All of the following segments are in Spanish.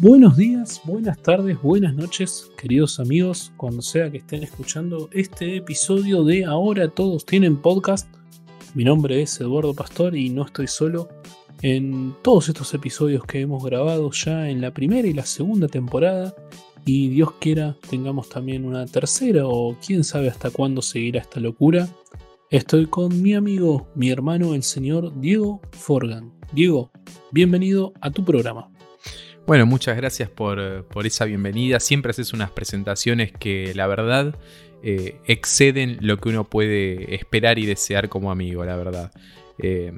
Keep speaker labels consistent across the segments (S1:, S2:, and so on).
S1: Buenos días, buenas tardes, buenas noches, queridos amigos, cuando sea que estén escuchando este episodio de Ahora Todos Tienen Podcast. Mi nombre es Eduardo Pastor y no estoy solo. En todos estos episodios que hemos grabado ya en la primera y la segunda temporada, y Dios quiera tengamos también una tercera o quién sabe hasta cuándo seguirá esta locura, estoy con mi amigo, mi hermano, el señor Diego Forgan. Diego, bienvenido a tu programa.
S2: Bueno, muchas gracias por, esa bienvenida. Siempre haces unas presentaciones que la verdad eh, exceden lo que uno puede esperar y desear como amigo, la verdad. Eh,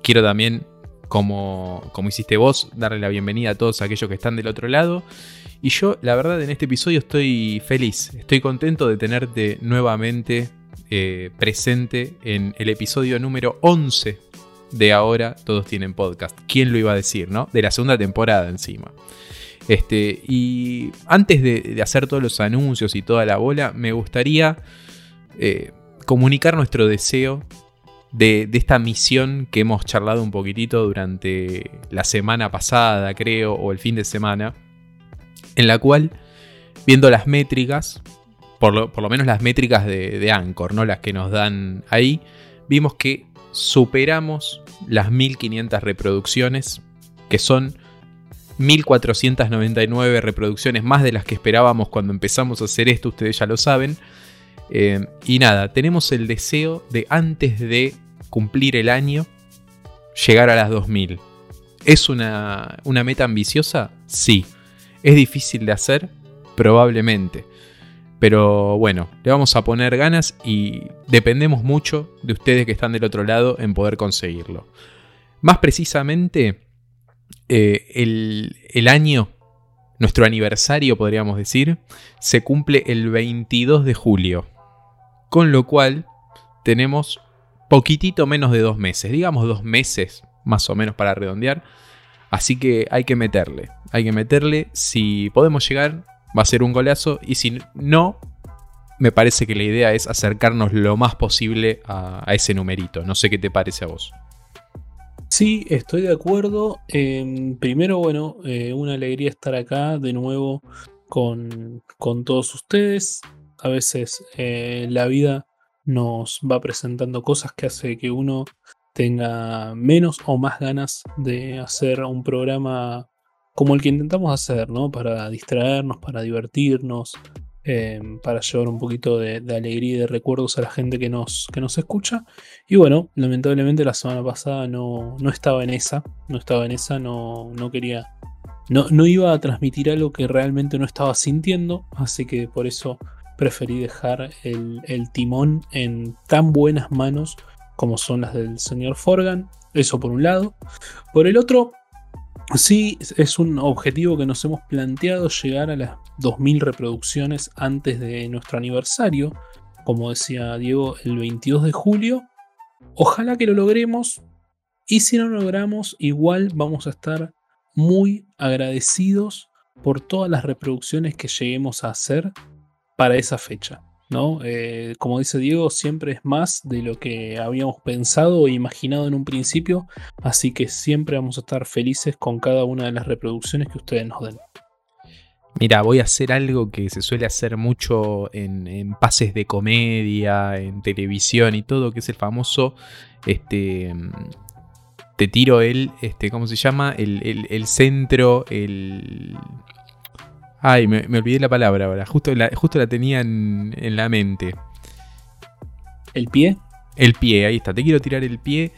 S2: quiero también, como, como hiciste vos, darle la bienvenida a todos aquellos que están del otro lado. Y yo, la verdad, en este episodio estoy feliz, estoy contento de tenerte nuevamente eh, presente en el episodio número 11 de ahora todos tienen podcast. ¿Quién lo iba a decir, no? De la segunda temporada encima. Este, y antes de, hacer todos los anuncios y toda la bola, me gustaría eh, comunicar nuestro deseo de, de, esta misión que hemos charlado un poquitito durante la semana pasada, creo, o el fin de semana, en la cual, viendo las métricas, por lo, por lo menos las métricas de, de Anchor, ¿no? las que nos dan ahí, vimos que superamos las 1500 reproducciones, que son 1499 reproducciones más de las que esperábamos cuando empezamos a hacer esto, ustedes ya lo saben. Eh, y nada, tenemos el deseo de antes de cumplir el año, llegar a las 2000. ¿Es una, una meta ambiciosa? Sí. ¿Es difícil de hacer? Probablemente. Pero bueno, le vamos a poner ganas y dependemos mucho de ustedes que están del otro lado en poder conseguirlo. Más precisamente, eh, el, el año, nuestro aniversario podríamos decir, se cumple el 22 de julio. Con lo cual tenemos poquitito menos de dos meses, digamos dos meses más o menos para redondear. Así que hay que meterle, hay que meterle. Si podemos llegar, va a ser un golazo. Y si no, me parece que la idea es acercarnos lo más posible a, ese numerito. No sé qué te parece a vos.
S1: Sí, estoy de acuerdo. Em, primero, bueno, eh, una alegría estar acá de nuevo con, todos ustedes. A veces eh, la vida nos va presentando cosas que hace que uno tenga menos o más ganas de hacer un programa como el que intentamos hacer, ¿no? Para distraernos, para divertirnos, eh, para llevar un poquito de, alegría y de recuerdos a la gente que nos, que nos escucha. Y bueno, lamentablemente la semana pasada no, no estaba en esa, no estaba en esa, no, no quería, no, no iba a transmitir algo que realmente no estaba sintiendo, así que por eso preferí dejar el, el timón en tan buenas manos como son las del señor Forgan. Eso por un lado. Por el otro, Sí, es un objetivo que nos hemos planteado llegar a las 2.000 reproducciones antes de nuestro aniversario, como decía Diego, el 22 de julio. Ojalá que lo logremos y si no lo logramos, igual vamos a estar muy agradecidos por todas las reproducciones que lleguemos a hacer para esa fecha. ¿No? Eh, como dice Diego, siempre es más de lo que habíamos pensado e imaginado en un principio, así que siempre vamos a estar felices con cada una de las reproducciones que ustedes nos den.
S2: Mira, voy a hacer algo que se suele hacer mucho en, pases de comedia, en televisión y todo, que es el famoso, este, te tiro el, este, ¿cómo se llama? el centro, el, Ay, me, olvidé la palabra ahora. Justo la, justo la tenía en, la mente.
S1: ¿El pie?
S2: El pie, ahí está. Te quiero tirar el pie.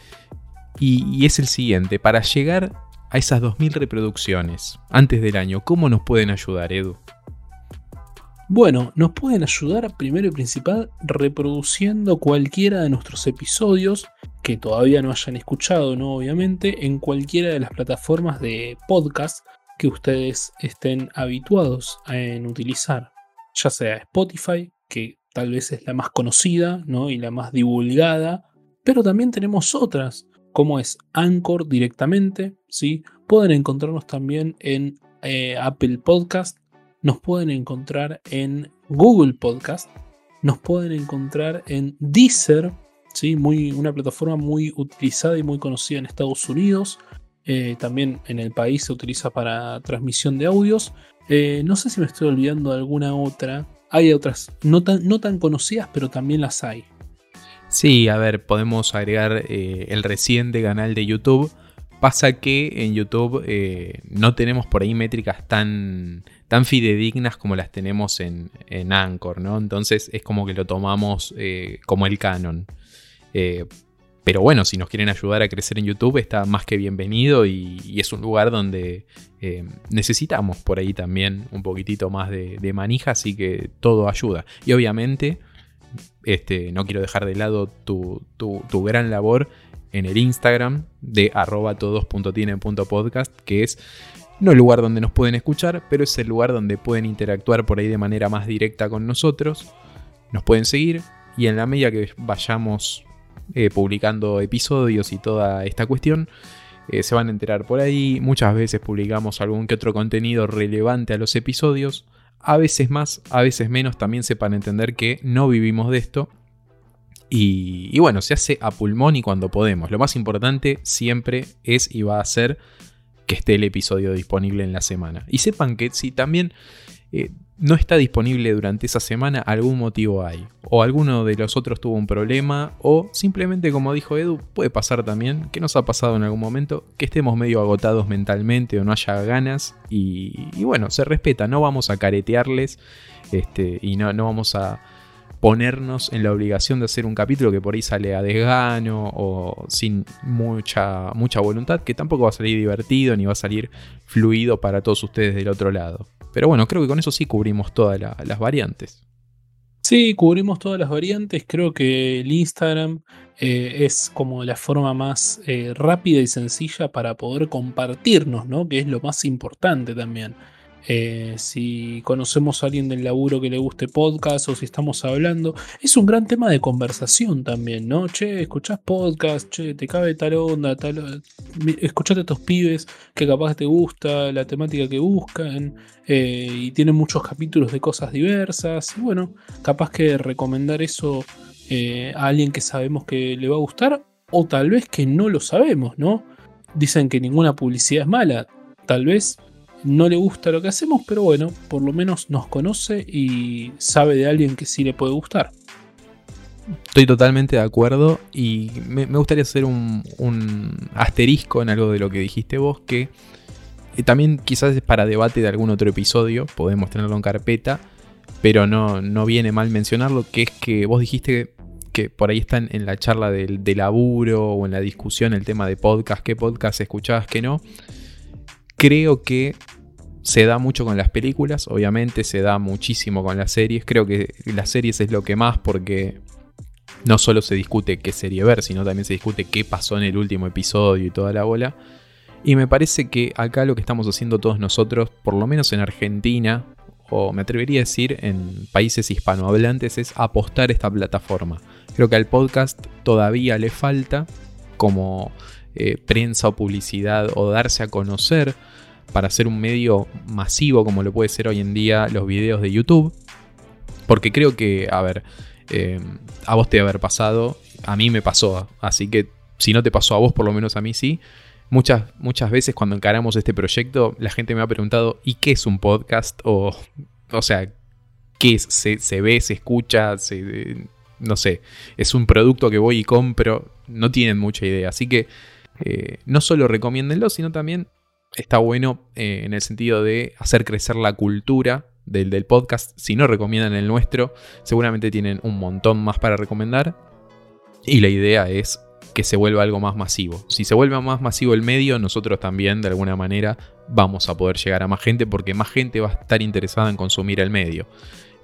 S2: Y, es el siguiente. Para llegar a esas 2.000 reproducciones antes del año, ¿cómo nos pueden ayudar, Edu?
S1: Bueno, nos pueden ayudar primero y principal reproduciendo cualquiera de nuestros episodios que todavía no hayan escuchado, ¿no? Obviamente, en cualquiera de las plataformas de podcast que ustedes estén habituados en utilizar, ya sea Spotify, que tal vez es la más conocida ¿no? y la más divulgada, pero también tenemos otras, como es Anchor directamente, ¿sí? Pueden encontrarnos también en eh, Apple Podcast, nos pueden encontrar en Google Podcast nos pueden encontrar en Deezer, ¿sí? muy, una plataforma muy utilizada y muy conocida en Estados Unidos. Eh, también en el país se utiliza para transmisión de audios. Eh, no sé si me estoy olvidando de alguna otra. Hay otras no tan, no tan conocidas, pero también las hay.
S2: Sí, a ver, podemos agregar eh, el reciente canal de YouTube. Pasa que en YouTube no tenemos por ahí métricas tan, tan fidedignas como las tenemos en, en Anchor, ¿no? Entonces es como que lo tomamos como el canon. Pero bueno, si nos quieren ayudar a crecer en YouTube, está más que bienvenido y, es un lugar donde eh, necesitamos por ahí también un poquitito más de, manija, así que todo ayuda. Y obviamente, este, no quiero dejar de lado tu, gran labor en el Instagram de arroba todos.tienen.podcast, que es no el lugar donde nos pueden escuchar, pero es el lugar donde pueden interactuar por ahí de manera más directa con nosotros. Nos pueden seguir y en la medida que vayamos eh, publicando episodios y toda esta cuestión. Eh, se van a enterar por ahí. Muchas veces publicamos algún que otro contenido relevante a los episodios. A veces más, a veces menos. También sepan entender que no vivimos de esto. Y, bueno, se hace a pulmón y cuando podemos. Lo más importante siempre es y va a ser que esté el episodio disponible en la semana. Y sepan que si también eh, no está disponible durante esa semana, algún motivo hay. O alguno de los otros tuvo un problema, o simplemente, como dijo Edu, puede pasar también, que nos ha pasado en algún momento, que estemos medio agotados mentalmente o no haya ganas. Y, bueno, se respeta, no vamos a caretearles este, y no, no vamos a ponernos en la obligación de hacer un capítulo que por ahí sale a desgano o sin mucha, mucha voluntad, que tampoco va a salir divertido ni va a salir fluido para todos ustedes del otro lado. Pero bueno, creo que con eso sí cubrimos todas las variantes.
S1: Sí, cubrimos todas las variantes. Creo que el Instagram eh, es como la forma más eh, rápida y sencilla para poder compartirnos, ¿no? Que es lo más importante también. Eh, si conocemos a alguien del laburo que le guste podcast o si estamos hablando, es un gran tema de conversación también, ¿no? Che, escuchás podcast, che, te cabe tal onda, tal. Escuchate a estos pibes que capaz te gusta, la temática que buscan, eh, y tienen muchos capítulos de cosas diversas. Y bueno, capaz que recomendar eso eh, a alguien que sabemos que le va a gustar, o tal vez que no lo sabemos, ¿no? Dicen que ninguna publicidad es mala. Tal vez no le gusta lo que hacemos, pero bueno, por lo menos nos conoce y sabe de alguien que sí le puede gustar.
S2: Estoy totalmente de acuerdo y me, gustaría hacer un, asterisco en algo de lo que dijiste vos, que eh, también quizás es para debate de algún otro episodio, podemos tenerlo en carpeta, pero no, no viene mal mencionarlo, que es que vos dijiste que por ahí están en la charla del, de laburo o en la discusión el tema de podcast, qué podcast escuchabas, qué no. Creo que se da mucho con las películas, obviamente se da muchísimo con las series. Creo que las series es lo que más porque no solo se discute qué serie ver, sino también se discute qué pasó en el último episodio y toda la bola. Y me parece que acá lo que estamos haciendo todos nosotros, por lo menos en Argentina, o me atrevería a decir en países hispanohablantes, es apostar esta plataforma. Creo que al podcast todavía le falta como eh, prensa o publicidad o darse a conocer para ser un medio masivo como lo puede ser hoy en día los videos de YouTube. Porque creo que, a ver, eh, a vos te haber pasado, a mí me pasó, así que si no te pasó a vos, por lo menos a mí sí. Muchas, muchas veces cuando encaramos este proyecto, la gente me ha preguntado, ¿y qué es un podcast? O, o sea, ¿qué es? ¿Se, se ve, se escucha? no sé, es un producto que voy y compro. No tienen mucha idea. Así que eh, no solo recomiéndenlo, sino también está bueno eh, en el sentido de hacer crecer la cultura del, del, podcast. Si no recomiendan el nuestro, seguramente tienen un montón más para recomendar. Y la idea es que se vuelva algo más masivo. Si se vuelve más masivo el medio, nosotros también de alguna manera vamos a poder llegar a más gente porque más gente va a estar interesada en consumir el medio.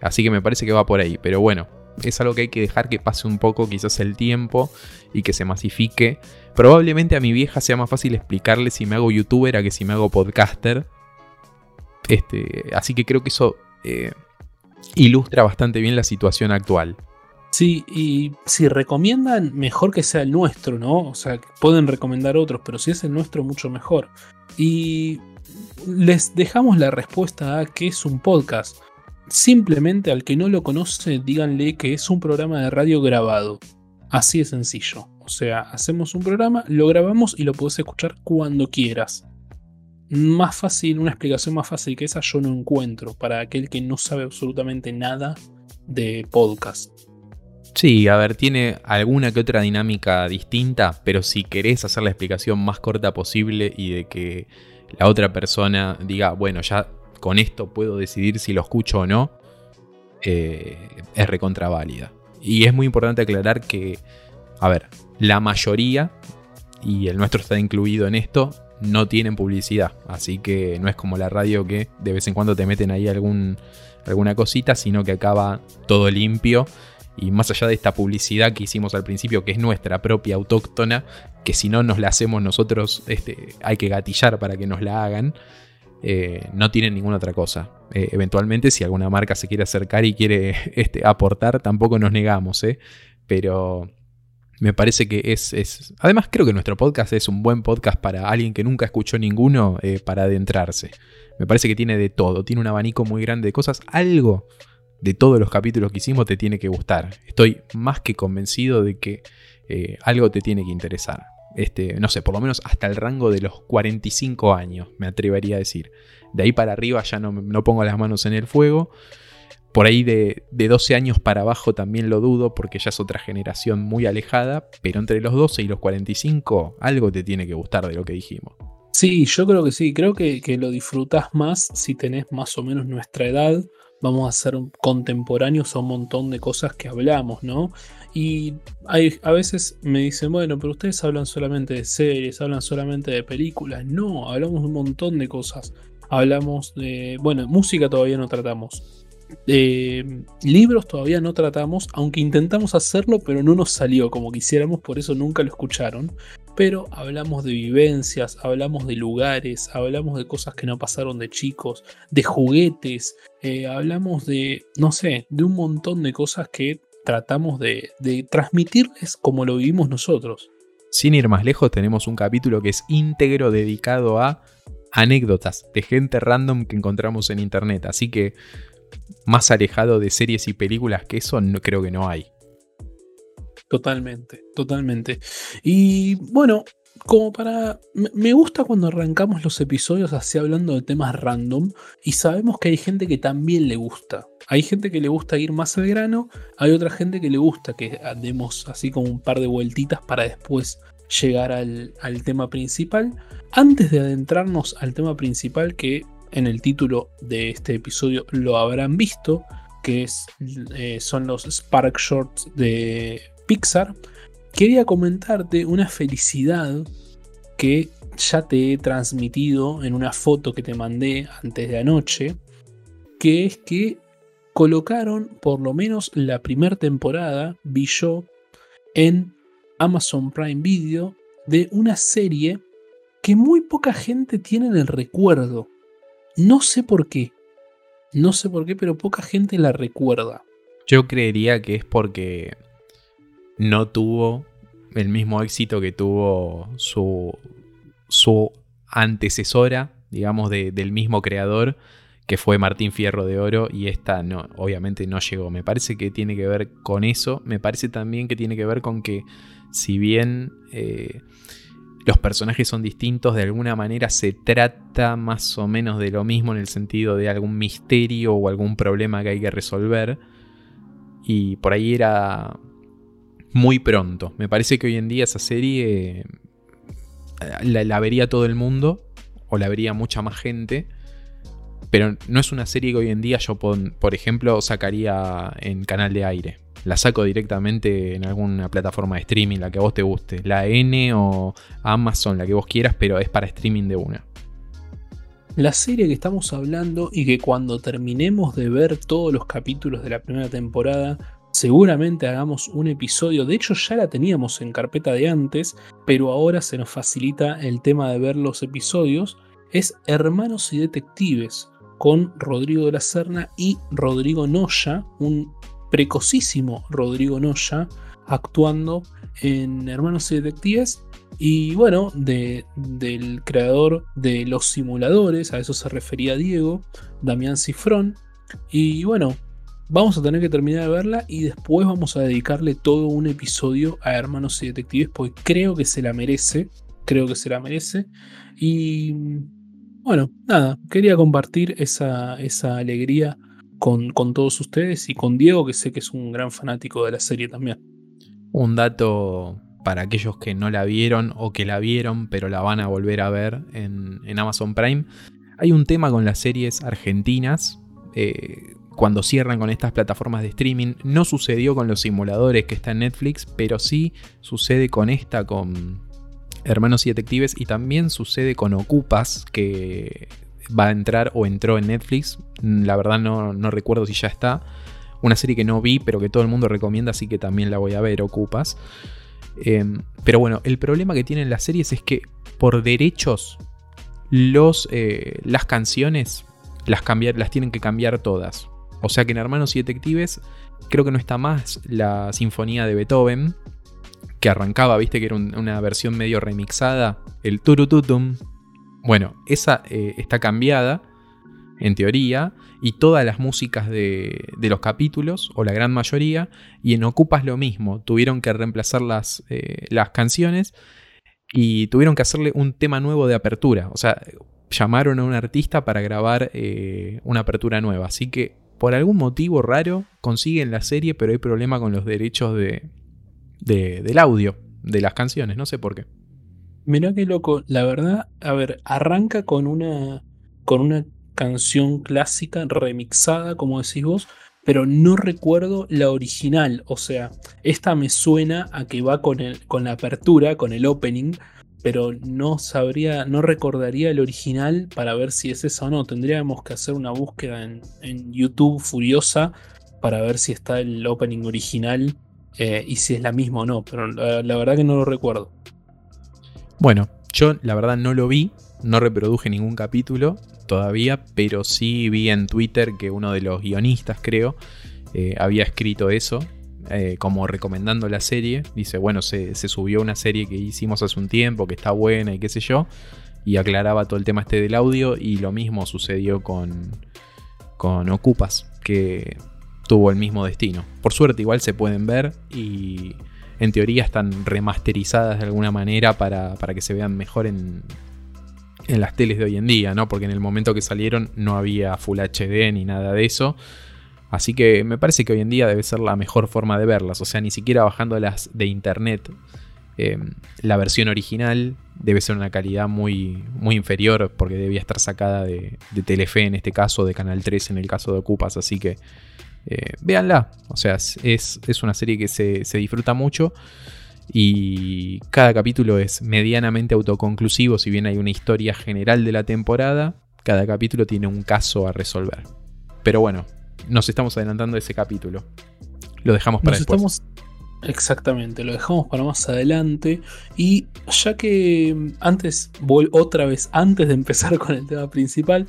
S2: Así que me parece que va por ahí. Pero bueno, es algo que hay que dejar que pase un poco quizás el tiempo y que se masifique. Probablemente a mi vieja sea más fácil explicarle si me hago youtuber a que si me hago podcaster. Este, así que creo que eso eh, ilustra bastante bien la situación actual.
S1: Sí, y si recomiendan, mejor que sea el nuestro, ¿no? O sea, pueden recomendar otros, pero si es el nuestro, mucho mejor. Y les dejamos la respuesta a qué es un podcast. simplemente al que no lo conoce, díganle que es un programa de radio grabado. Así de sencillo. O sea, hacemos un programa, lo grabamos y lo puedes escuchar cuando quieras. Más fácil, una explicación más fácil que esa yo no encuentro para aquel que no sabe absolutamente nada de podcast.
S2: Sí, a ver, tiene alguna que otra dinámica distinta, pero si querés hacer la explicación más corta posible y de que la otra persona diga, bueno, ya con esto puedo decidir si lo escucho o no, eh, es recontraválida. Y es muy importante aclarar que, a ver, la mayoría, y el nuestro está incluido en esto, no tienen publicidad. Así que no es como la radio que de vez en cuando te meten ahí alguna cosita, sino que acaba todo limpio. Y más allá de esta publicidad que hicimos al principio, que es nuestra propia autóctona, que si no nos la hacemos nosotros, este, hay que gatillar para que nos la hagan, eh, no tienen ninguna otra cosa. Eh, eventualmente, si alguna marca se quiere acercar y quiere este, aportar, tampoco nos negamos, ¿eh? Pero me parece que es, Además, creo que nuestro podcast es un buen podcast para alguien que nunca escuchó ninguno eh, para adentrarse. Me parece que tiene de todo, tiene un abanico muy grande de cosas. Algo de todos los capítulos que hicimos te tiene que gustar. Estoy más que convencido de que eh, algo te tiene que interesar. Este, no sé, por lo menos hasta el rango de los 45 años, me atrevería a decir. De ahí para arriba ya no, no pongo las manos en el fuego. Por ahí de, 12 años para abajo también lo dudo porque ya es otra generación muy alejada, pero entre los 12 y los 45 algo te tiene que gustar de lo que dijimos.
S1: Sí, yo creo que sí, creo que, lo disfrutas más si tenés más o menos nuestra edad. Vamos a ser contemporáneos a un montón de cosas que hablamos, ¿no? Y hay, a veces me dicen, bueno, pero ustedes hablan solamente de series, hablan solamente de películas. No, hablamos de un montón de cosas. Hablamos de, bueno, música todavía no tratamos libros todavía no tratamos, aunque intentamos hacerlo, pero no nos salió como quisiéramos, por eso nunca lo escucharon. Pero hablamos de vivencias, hablamos de lugares, hablamos de cosas que no pasaron de chicos, de juguetes, eh, hablamos de, no sé, de un montón de cosas que tratamos de, de transmitirles como lo vivimos nosotros.
S2: Sin ir más lejos, tenemos un capítulo que es íntegro dedicado a anécdotas de gente random que encontramos en internet. Así que más alejado de series y películas que eso, no, creo que no hay.
S1: Totalmente, totalmente. Y bueno, como para... Me gusta cuando arrancamos los episodios así hablando de temas random y sabemos que hay gente que también le gusta. Hay gente que le gusta ir más al grano, hay otra gente que le gusta que demos así como un par de vueltitas para después llegar al, al tema principal. Antes de adentrarnos al tema principal que en el título de este episodio lo habrán visto, que es, eh, son los Spark Shorts de Pixar. Quería comentarte una felicidad que ya te he transmitido en una foto que te mandé antes de anoche, que es que colocaron por lo menos la primera temporada, vi yo, en Amazon Prime Video de una serie que muy poca gente tiene en el recuerdo. No sé por qué. No sé por qué, pero poca gente la recuerda.
S2: Yo creería que es porque no tuvo el mismo éxito que tuvo su, su antecesora, digamos, del mismo creador, que fue Martín Fierro de Oro, y esta no, obviamente no llegó. Me parece que tiene que ver con eso. Me parece también que tiene que ver con que, si bien eh, los personajes son distintos, de alguna manera se trata más o menos de lo mismo en el sentido de algún misterio o algún problema que hay que resolver. Y por ahí era muy pronto. Me parece que hoy en día esa serie eh, la, vería todo el mundo o la vería mucha más gente. Pero no es una serie que hoy en día yo, por ejemplo, sacaría en canal de aire la saco directamente en alguna plataforma de streaming, la que a vos te guste, la N o Amazon, la que vos quieras, pero es para streaming de una.
S1: La serie que estamos hablando y que cuando terminemos de ver todos los capítulos de la primera temporada, seguramente hagamos un episodio, de hecho ya la teníamos en carpeta de antes, pero ahora se nos facilita el tema de ver los episodios, es Hermanos y Detectives, con Rodrigo de la Serna y Rodrigo Noya, un precocísimo Rodrigo Noya actuando en Hermanos y Detectives. Y bueno, del creador de los simuladores, a eso se refería Diego, Damián Cifrón, Y bueno, vamos a tener que terminar de verla y después vamos a dedicarle todo un episodio a Hermanos y Detectives porque creo que se la merece. Creo que se la merece. Y bueno, nada, quería compartir esa, esa alegría con, todos ustedes y con Diego, que sé que es un gran fanático de la serie también.
S2: Un dato para aquellos que no la vieron o que la vieron pero la van a volver a ver en, en Amazon Prime. Hay un tema con las series argentinas. Eh, cuando cierran con estas plataformas de streaming. No sucedió con los simuladores que está en Netflix, pero sí sucede con esta, con Hermanos y Detectives, y también sucede con Ocupas, que va a entrar o entró en Netflix. La verdad no, recuerdo si ya está. Una serie que no vi, pero que todo el mundo recomienda, así que también la voy a ver, Ocupas. Em, pero bueno, el problema que tienen las series es que por derechos los, eh, las canciones las, cambiar, las tienen que cambiar todas. O sea que en Hermanos y Detectives creo que no está más la sinfonía de Beethoven, que arrancaba, viste que era una versión medio remixada, el turututum. Bueno, esa eh, está cambiada, en teoría, y todas las músicas de, los capítulos, o la gran mayoría, y en Ocupas lo mismo, tuvieron que reemplazar las, eh, las canciones y tuvieron que hacerle un tema nuevo de apertura. O sea, llamaron a un artista para grabar eh, una apertura nueva. Así que por algún motivo raro consiguen la serie, pero hay problema con los derechos de, del audio de las canciones. No sé por qué.
S1: Mirá qué loco. La verdad, a ver, arranca con una, con una canción clásica remixada, como decís vos, pero no recuerdo la original. O sea, esta me suena a que va con, el, con la apertura, con el opening, pero no sabría, no recordaría el original para ver si es esa o no. Tendríamos que hacer una búsqueda en, YouTube furiosa para ver si está el opening original eh, y si es la misma o no, pero la, verdad que no lo recuerdo.
S2: Bueno, yo la verdad no lo vi, no reproduje ningún capítulo todavía, pero sí vi en Twitter que uno de los guionistas, creo, eh, había escrito eso, eh, como recomendando la serie. Dice, bueno, se, subió una serie que hicimos hace un tiempo, que está buena y qué sé yo. Y aclaraba todo el tema este del audio. Y lo mismo sucedió con, con Ocupas, que tuvo el mismo destino. Por suerte igual se pueden ver y en teoría están remasterizadas de alguna manera para, para que se vean mejor en, en las teles de hoy en día, ¿no? Porque en el momento que salieron no había Full HD ni nada de eso. Así que me parece que hoy en día debe ser la mejor forma de verlas. O sea, ni siquiera bajándolas de internet. Em, la versión original debe ser una calidad muy, muy inferior porque debía estar sacada de, Telefe en este caso, de Canal 3 en el caso de Ocupas. Así que eh, véanla. O sea, es, una serie que se, se disfruta mucho y cada capítulo es medianamente autoconclusivo, si bien hay una historia general de la temporada, cada capítulo tiene un caso a resolver. Pero bueno, nos estamos adelantando de ese capítulo. Lo dejamos para después.
S1: Exactamente, lo dejamos para más adelante. Y ya que mm, antes, voy otra vez, antes de empezar con el tema principal,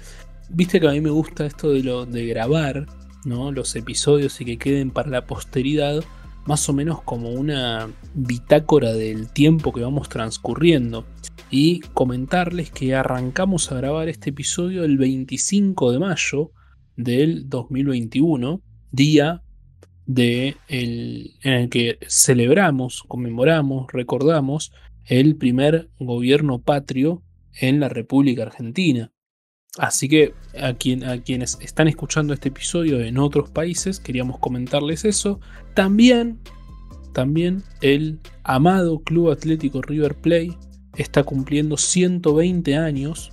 S1: viste que a mí me gusta esto de lo de grabar, Los episodios y que queden para la posteridad, más o menos como una bitácora del tiempo que vamos transcurriendo. Y comentarles que arrancamos a grabar este episodio el 25 de mayo del 2021, día de el, en el que celebramos, conmemoramos, recordamos el primer gobierno patrio en la República Argentina. Así que a, quien, a, quienes están escuchando este episodio en otros países, queríamos comentarles eso. También, también el amado Club Atlético River Plate está cumpliendo 120 años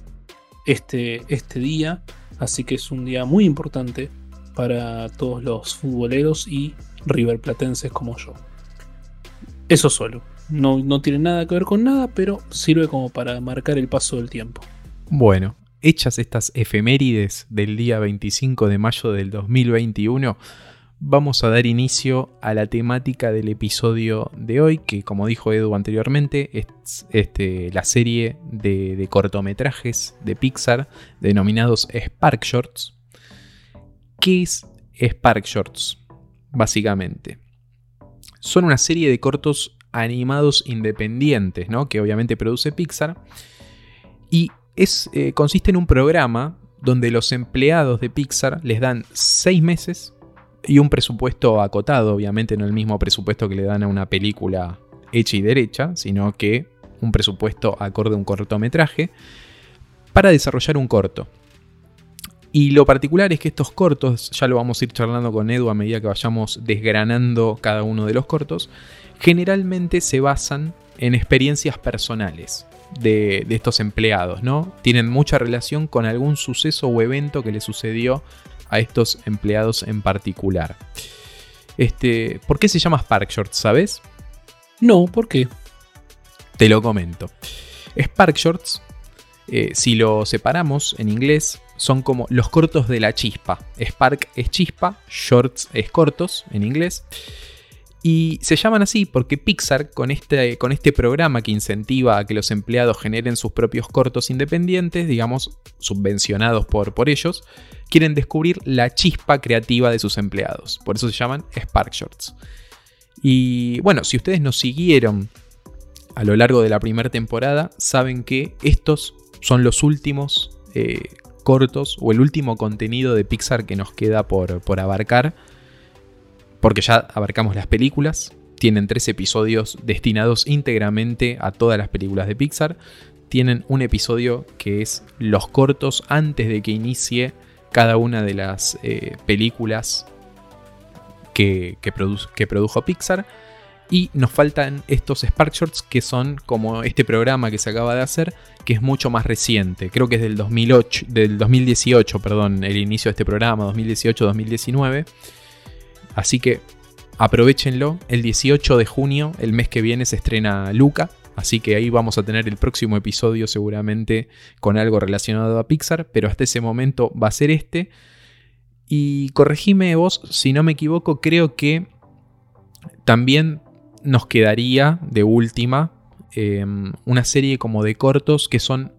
S1: este, este día. Así que es un día muy importante para todos los futboleros y riverplatenses como yo. Eso solo. No, no tiene nada que ver con nada, pero sirve como para marcar el paso del tiempo.
S2: Bueno, hechas estas efemérides del día 25 de mayo del 2021, vamos a dar inicio a la temática del episodio de hoy, que como dijo Edu anteriormente, es este, la serie de, cortometrajes de Pixar denominados Spark Shorts. ¿Qué es Spark Shorts? Básicamente. Son una serie de cortos animados independientes, ¿no? Que obviamente produce Pixar. Y es, eh, consiste en un programa donde los empleados de Pixar les dan seis meses y un presupuesto acotado, obviamente no el mismo presupuesto que le dan a una película hecha y derecha, sino que un presupuesto acorde a un cortometraje, para desarrollar un corto. Y lo particular es que estos cortos, ya lo vamos a ir charlando con Edu a medida que vayamos desgranando cada uno de los cortos, generalmente se basan en experiencias personales de, estos empleados, ¿no? Tienen mucha relación con algún suceso o evento que le sucedió a estos empleados en particular. Este, ¿Por qué se llama Spark Shorts, sabes?
S1: No, ¿por qué?
S2: Te lo comento. Spark Shorts, eh, si lo separamos en inglés, son como los cortos de la chispa. Spark es chispa, Shorts es cortos en inglés. Y se llaman así porque Pixar, con este, con este programa que incentiva a que los empleados generen sus propios cortos independientes, digamos, subvencionados por, por ellos, quieren descubrir la chispa creativa de sus empleados. Por eso se llaman Spark Shorts. Y bueno, si ustedes nos siguieron a lo largo de la primera temporada, saben que estos son los últimos eh, cortos o el último contenido de Pixar que nos queda por, por abarcar porque ya abarcamos las películas, tienen tres episodios destinados íntegramente a todas las películas de Pixar, tienen un episodio que es los cortos antes de que inicie cada una de las eh, películas que, produjo Pixar. Y nos faltan estos Spark Shorts que son como este programa que se acaba de hacer, que es mucho más reciente. Creo que es del, 2008, del 2018, perdón, el inicio de este programa, 2018-2019. Así que aprovechenlo. El 18 de junio, el mes que viene, se estrena Luca. Así que ahí vamos a tener el próximo episodio seguramente con algo relacionado a Pixar. Pero hasta ese momento va a ser este. Y corregime vos, si no me equivoco, creo que también nos quedaría de última em, una serie como de cortos que son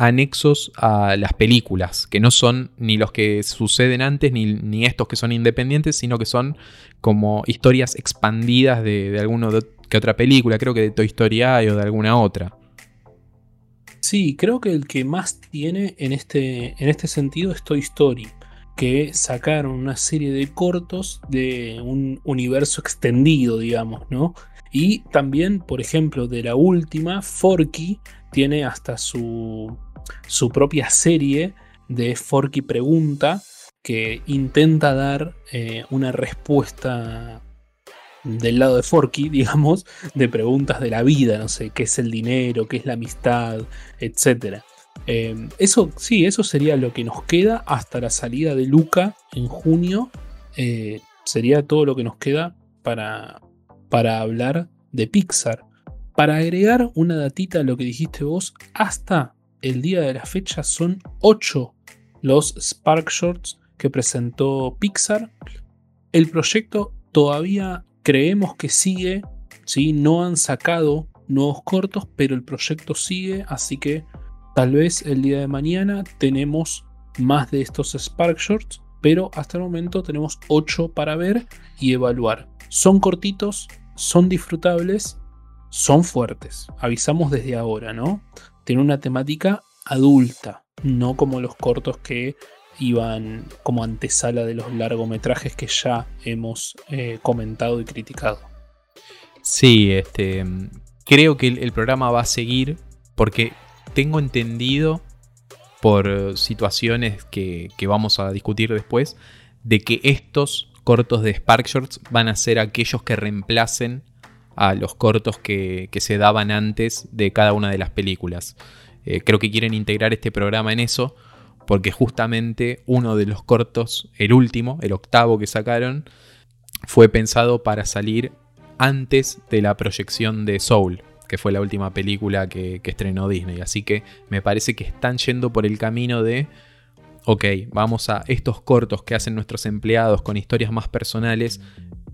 S2: anexos a las películas, que no son ni los que suceden antes, ni, estos que son independientes, sino que son como historias expandidas de, de alguna que otra película, creo que de Toy Story o de alguna otra.
S1: Sí, creo que el que más tiene en este, en este sentido es Toy Story, que sacaron una serie de cortos de un universo extendido, digamos, ¿no? Y también, por ejemplo, de la última, Forky tiene hasta su su propia serie de Forky Pregunta que intenta dar eh, una respuesta del lado de Forky, digamos, de preguntas de la vida, no sé, qué es el dinero, qué es la amistad, etc. Eh, eso sí, eso sería lo que nos queda hasta la salida de Luca en junio. Eh, sería todo lo que nos queda para, para hablar de Pixar. Para agregar una datita a lo que dijiste vos, hasta el día de la fecha son 8 los Spark Shorts que presentó Pixar. El proyecto todavía creemos que sigue, ¿sí? no han sacado nuevos cortos, pero el proyecto sigue, así que tal vez el día de mañana tenemos más de estos Spark Shorts, pero hasta el momento tenemos 8 para ver y evaluar. Son cortitos, son disfrutables, son fuertes. Avisamos desde ahora, ¿no? Tiene una temática adulta, no como los cortos que iban como antesala de los largometrajes que ya hemos eh, comentado y criticado.
S2: Sí, este, creo que el, programa va a seguir porque tengo entendido por situaciones que, vamos a discutir después, de que estos cortos de Spark Shorts van a ser aquellos que reemplacen a los cortos que, se daban antes de cada una de las películas. Eh, creo que quieren integrar este programa en eso, porque justamente uno de los cortos, el último, el octavo que sacaron, fue pensado para salir antes de la proyección de Soul, que fue la última película que, que estrenó Disney. Así que me parece que están yendo por el camino de ok, vamos a estos cortos que hacen nuestros empleados con historias más personales,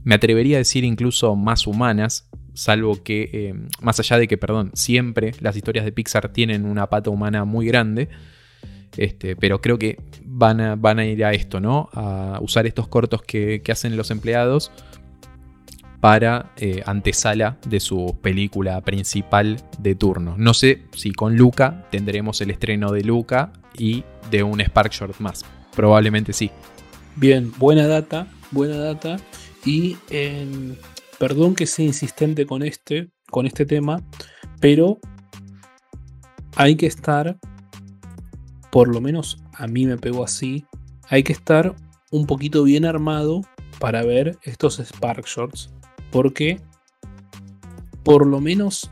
S2: me atrevería a decir incluso más humanas, salvo que, eh, más allá de que, perdón, siempre las historias de Pixar tienen una pata humana muy grande, este, pero creo que van a, van a ir a esto, ¿no? A usar estos cortos que, hacen los empleados para eh, antesala de su película principal de turno. No sé si con Luca tendremos el estreno de Luca y de un Spark Short más. Probablemente sí.
S1: Bien, buena data, buena data. Y em, perdón que sea insistente con este, con este tema, pero hay que estar, por lo menos a mí me pegó así, hay que estar un poquito bien armado para ver estos Spark Shorts, porque por lo menos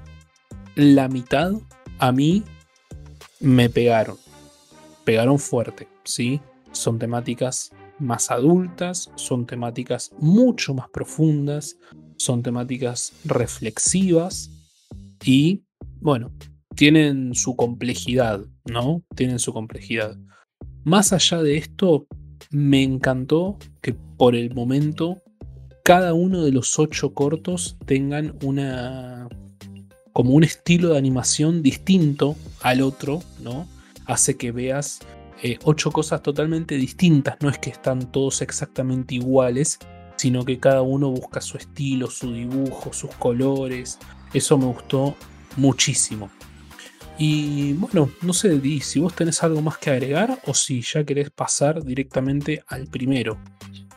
S1: la mitad a mí me pegaron. Pegaron fuerte, ¿sí? Son temáticas más adultas, son temáticas mucho más profundas, son temáticas reflexivas y, bueno, tienen su complejidad, ¿no? Tienen su complejidad. Más allá de esto, me encantó que por el momento cada uno de los ocho cortos tengan una como un estilo de animación distinto al otro, ¿no? Hace que veas eh, ocho cosas totalmente distintas, no es que están todos exactamente iguales, sino que cada uno busca su estilo, su dibujo, sus colores. Eso me gustó muchísimo. Y bueno, no sé, Di, si vos tenés algo más que agregar o si ya querés pasar directamente al primero.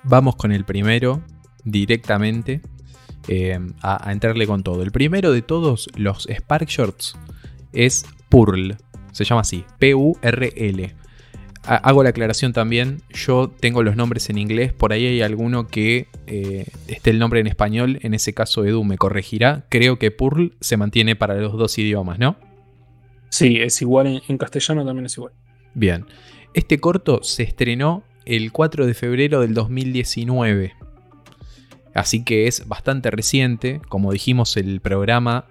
S2: Vamos con el primero directamente. Eh, a, entrarle con todo. El primero de todos los Spark Shorts es Purl. Se llama así, P-U-R-L. Hago la aclaración también, yo tengo los nombres en inglés, por ahí hay alguno que eh, esté el nombre en español, en ese caso Edu me corregirá, creo que Purl se mantiene para los dos idiomas, ¿no?
S1: Sí, es igual, en, en castellano también es igual.
S2: Bien, este corto se estrenó el 4 de febrero del 2019. Así que es bastante reciente. Como dijimos, el programa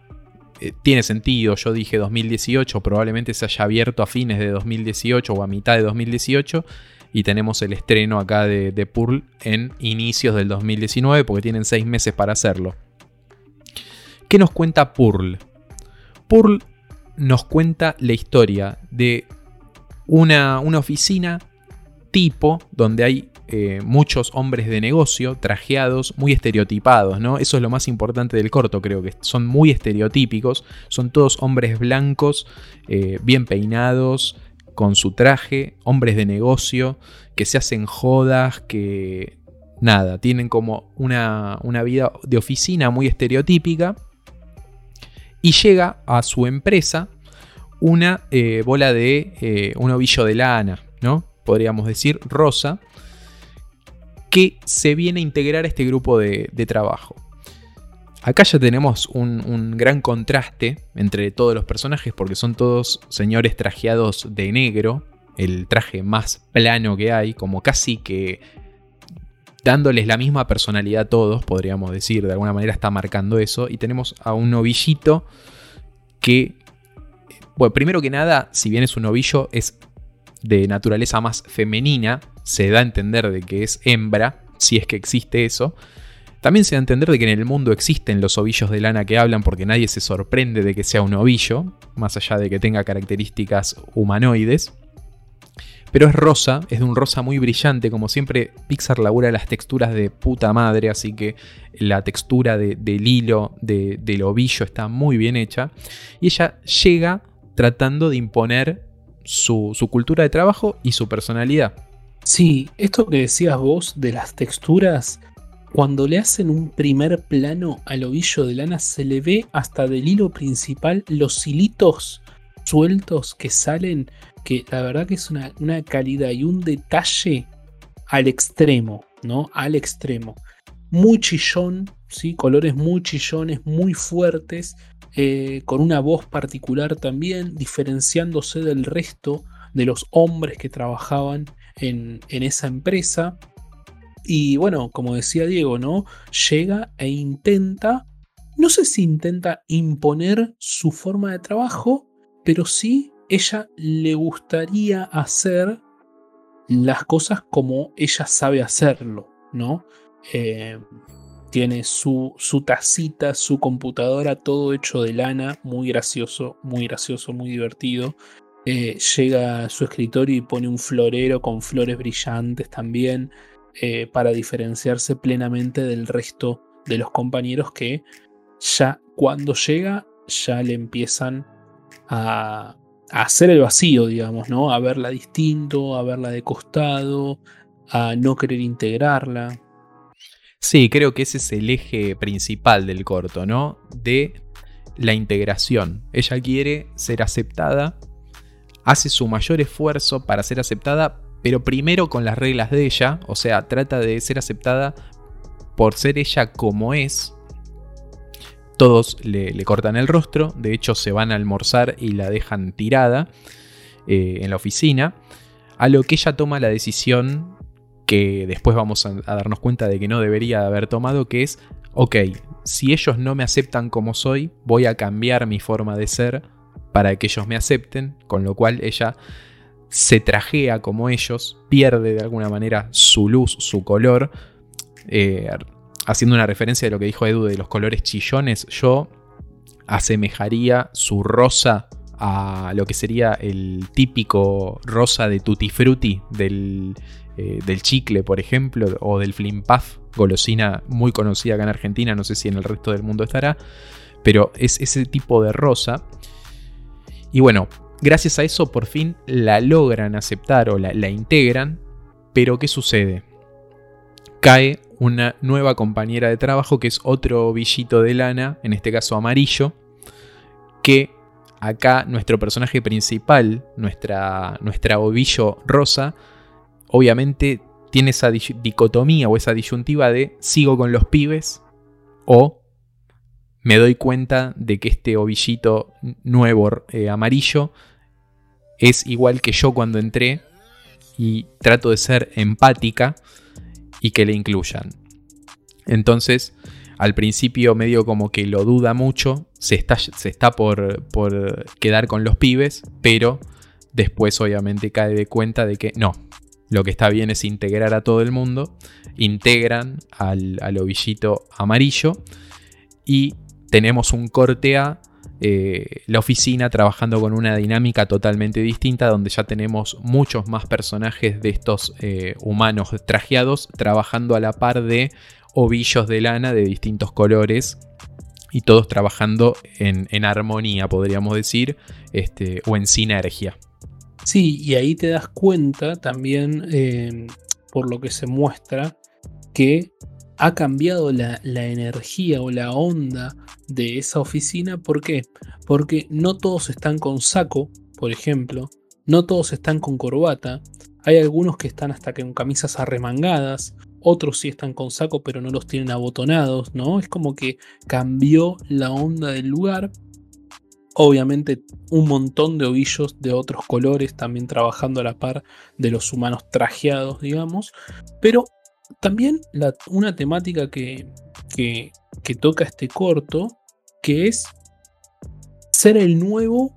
S2: eh, tiene sentido. Yo dije 2018, probablemente se haya abierto a fines de 2018 o a mitad de 2018. Y tenemos el estreno acá de, de Pearl en inicios del 2019, porque tienen seis meses para hacerlo. ¿Qué nos cuenta Pearl? Pearl nos cuenta la historia de una, una oficina tipo donde hay eh, muchos hombres de negocio trajeados, muy estereotipados, ¿no? Eso es lo más importante del corto, creo que son muy estereotípicos, son todos hombres blancos, eh, bien peinados, con su traje, hombres de negocio, que se hacen jodas, que nada, tienen como una, una vida de oficina muy estereotípica. Y llega a su empresa una eh, bola de un ovillo de lana, ¿no? Podríamos decir rosa, que se viene a integrar a este grupo de, trabajo. Acá ya tenemos un, gran contraste entre todos los personajes porque son todos señores trajeados de negro, el traje más plano que hay, como casi que dándoles la misma personalidad a todos, podríamos decir, de alguna manera está marcando eso, y tenemos a un novillito que, bueno, primero que nada, si bien es un novillo, es de naturaleza más femenina, se da a entender de que es hembra, si es que existe eso. También se da a entender de que en el mundo existen los ovillos de lana que hablan porque nadie se sorprende de que sea un ovillo, más allá de que tenga características humanoides. Pero es rosa, es de un rosa muy brillante, como siempre Pixar labura las texturas de puta madre, así que la textura del hilo del ovillo está muy bien hecha. Y ella llega tratando de imponer su, cultura de trabajo y su personalidad.
S1: Sí, esto que decías vos de las texturas, cuando le hacen un primer plano al ovillo de lana, se le ve hasta del hilo principal los hilitos sueltos que salen, que la verdad que es una, una calidad y un detalle al extremo, ¿no? Al extremo. Muy chillón, ¿sí? Colores muy chillones, muy fuertes, eh, con una voz particular también, diferenciándose del resto de los hombres que trabajaban en, esa empresa. Y bueno, como decía Diego, ¿no? Llega e intenta, no sé si intenta imponer su forma de trabajo, pero sí ella le gustaría hacer las cosas como ella sabe hacerlo, ¿no? Eh, tiene su, su tacita, su computadora, todo hecho de lana, muy gracioso, muy gracioso, muy divertido. Eh, llega a su escritorio y pone un florero con flores brillantes también, eh, para diferenciarse plenamente del resto de los compañeros que ya cuando llega ya le empiezan a, hacer el vacío, digamos, ¿no? A verla distinto, a verla de costado, a no querer integrarla.
S2: Sí, creo que ese es el eje principal del corto, ¿no? De la integración. Ella quiere ser aceptada, hace su mayor esfuerzo para ser aceptada, pero primero con las reglas de ella, o sea, trata de ser aceptada por ser ella como es. Todos le, cortan el rostro, de hecho se van a almorzar y la dejan tirada eh, en la oficina, a lo que ella toma la decisión que después vamos a, darnos cuenta de que no debería haber tomado, que es, ok, si ellos no me aceptan como soy, voy a cambiar mi forma de ser para que ellos me acepten, con lo cual ella se trajea como ellos, pierde de alguna manera su luz, su color, eh, haciendo una referencia de lo que dijo Edu de los colores chillones, yo asemejaría su rosa a lo que sería el típico rosa de Tutti Frutti del eh, del chicle, por ejemplo, o del flimpaf, golosina muy conocida acá en Argentina, no sé si en el resto del mundo estará, pero es ese tipo de rosa. Y bueno, gracias a eso por fin la logran aceptar o la, integran, pero ¿qué sucede? Cae una nueva compañera de trabajo que es otro ovillito de lana, en este caso amarillo, que acá nuestro personaje principal, nuestra, nuestra ovillo rosa, obviamente tiene esa dicotomía o esa disyuntiva de sigo con los pibes o me doy cuenta de que este ovillito nuevo eh, amarillo es igual que yo cuando entré y trato de ser empática y que le incluyan. Entonces, al principio medio como que lo duda mucho, se está, se está por, por quedar con los pibes, pero después obviamente cae de cuenta de que no, lo que está bien es integrar a todo el mundo. Integran al, ovillito amarillo. Y tenemos un corte a eh, la oficina trabajando con una dinámica totalmente distinta, donde ya tenemos muchos más personajes de estos eh, humanos trajeados trabajando a la par de ovillos de lana de distintos colores y todos trabajando en, armonía, podríamos decir, este, o en sinergia.
S1: Sí, y ahí te das cuenta también, eh, por lo que se muestra, que ha cambiado la, energía o la onda de esa oficina. ¿Por qué? Porque no todos están con saco, por ejemplo, no todos están con corbata. Hay algunos que están hasta con camisas arremangadas, otros sí están con saco pero no los tienen abotonados, ¿no? Es como que cambió la onda del lugar Obviamente un montón de ovillos de otros colores también trabajando a la par de los humanos trajeados, digamos. Pero también una temática que, que, que toca este corto, que es ser el nuevo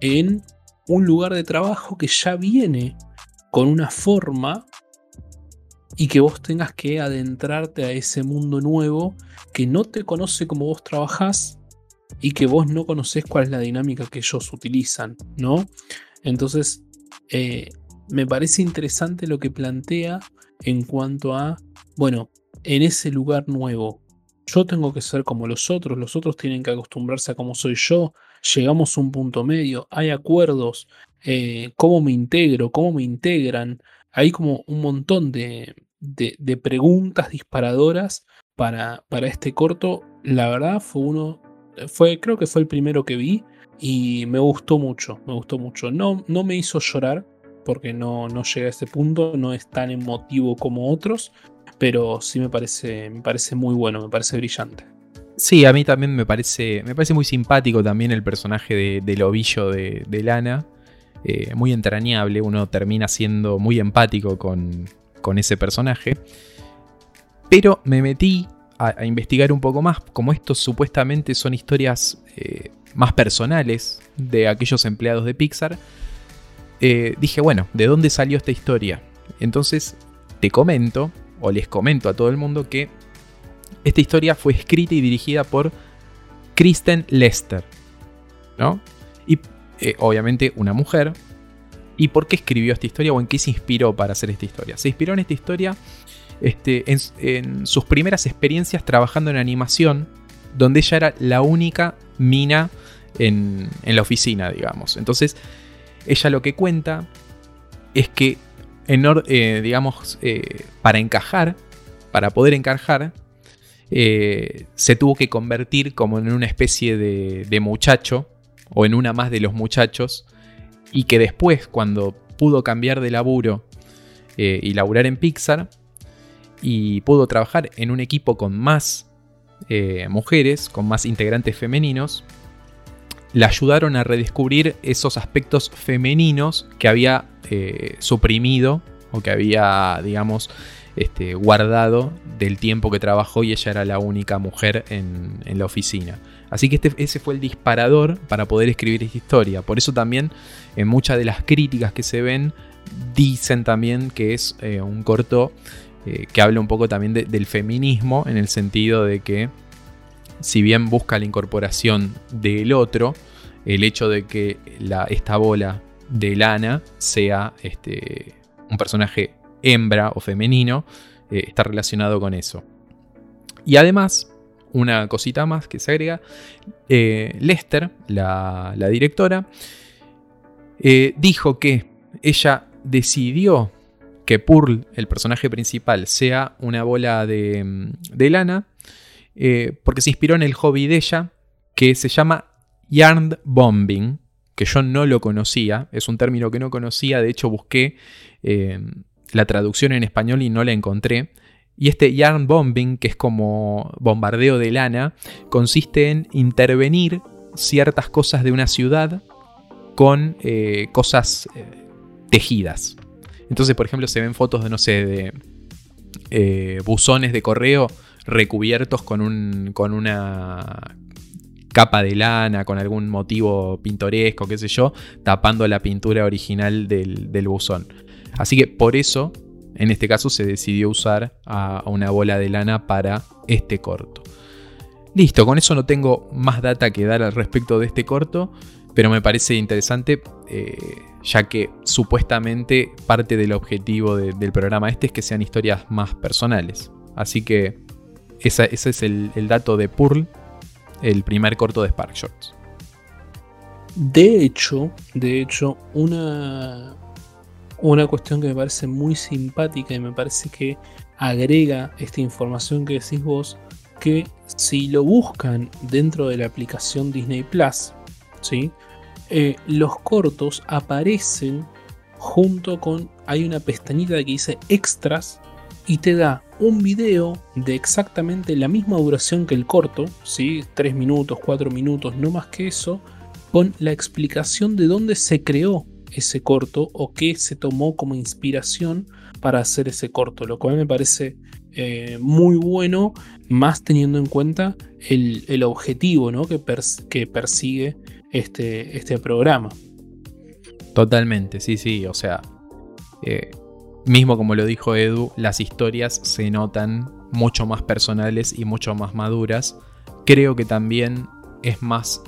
S1: en un lugar de trabajo que ya viene con una forma y que vos tengas que adentrarte a ese mundo nuevo que no te conoce como vos trabajás y que vos no conocés cuál es la dinámica que ellos utilizan, ¿no? Entonces, eh, me parece interesante lo que plantea en cuanto a, bueno, en ese lugar nuevo, yo tengo que ser como los otros, los otros tienen que acostumbrarse a cómo soy yo, llegamos a un punto medio, hay acuerdos, eh, cómo me integro, cómo me integran, hay como un montón de, preguntas disparadoras para, para este corto, la verdad fue uno fue, creo que fue el primero que vi y me gustó mucho, me gustó mucho. No, no me hizo llorar porque no, no llega a ese punto, no es tan emotivo como otros, pero sí me parece, me parece muy bueno, me parece brillante.
S2: Sí, a mí también me parece, me parece muy simpático también el personaje de, del ovillo de, Lana. Eh, muy entrañable, uno termina siendo muy empático con, con ese personaje. Pero me metí a, investigar un poco más, como estos supuestamente son historias eh, más personales de aquellos empleados de Pixar, eh, dije, bueno, ¿de dónde salió esta historia? Entonces te comento, o les comento a todo el mundo que esta historia fue escrita y dirigida por Kristen Lester, ¿no? Y eh, obviamente una mujer. ¿Y por qué escribió esta historia o en qué se inspiró para hacer esta historia? Se inspiró en esta historia este, en, sus primeras experiencias trabajando en animación, donde ella era la única mina en, la oficina, digamos. Entonces, ella lo que cuenta es que, eh, digamos, eh, para encajar, para poder encajar, eh, se tuvo que convertir como en una especie de, de muchacho, o en una más de los muchachos, y que después, cuando pudo cambiar de laburo y laburar en Pixar, y pudo trabajar en un equipo con más mujeres, con más integrantes femeninos, la ayudaron a redescubrir esos aspectos femeninos que había eh, suprimido o que había, digamos, este, guardado del tiempo que trabajó y ella era la única mujer en, la oficina. Así que este, ese fue el disparador para poder escribir esta historia. Por eso también en muchas de las críticas que se ven dicen también que es eh, un corto eh, que habla un poco también del feminismo en el sentido de que si bien busca la incorporación del otro, el hecho de que esta bola de lana sea este, un personaje hembra o femenino, eh, está relacionado con eso. Y además, una cosita más que se agrega, eh, Lester, la, directora, eh, dijo que ella decidió que Pearl, el personaje principal, sea una bola de lana eh, porque se inspiró en el hobby de ella, que se llama yarn bombing, que yo no lo conocía, es un término que no conocía, de hecho busqué eh, la traducción en español y no la encontré. Y este yarn bombing, que es como bombardeo de lana, consiste en intervenir ciertas cosas de una ciudad con eh, cosas tejidas. Entonces, por ejemplo, se ven fotos de, no sé, de buzones de correo recubiertos con, un, con una capa de lana, con algún motivo pintoresco, qué sé yo, tapando la pintura original del, buzón. Así que por eso, en este caso, se decidió usar a, una bola de lana para este corto. Listo, con eso no tengo más data que dar al respecto de este corto, pero me parece interesante, eh, ya que supuestamente parte del objetivo del programa este es que sean historias más personales. Así que ese es el, dato de Pearl, el primer corto de Spark Shorts.
S1: De hecho, de hecho, una, una cuestión que me parece muy simpática y me parece que agrega esta información que decís vos, que si lo buscan dentro de la aplicación Disney Plus, ¿sí? Eh, los cortos aparecen junto con, hay una pestañita que dice extras y te da un video de exactamente la misma duración que el corto, ¿sí? 3 minutos, 4 minutos, no más que eso, con la explicación de dónde se creó ese corto o qué se tomó como inspiración para hacer ese corto, lo cual me parece eh, muy bueno, más teniendo en cuenta el, objetivo ¿no? que, que, persigue este, este programa.
S2: Totalmente, sí, sí, o sea, eh, mismo como lo dijo Edu, las historias se notan mucho más personales y mucho más maduras. Creo que también es más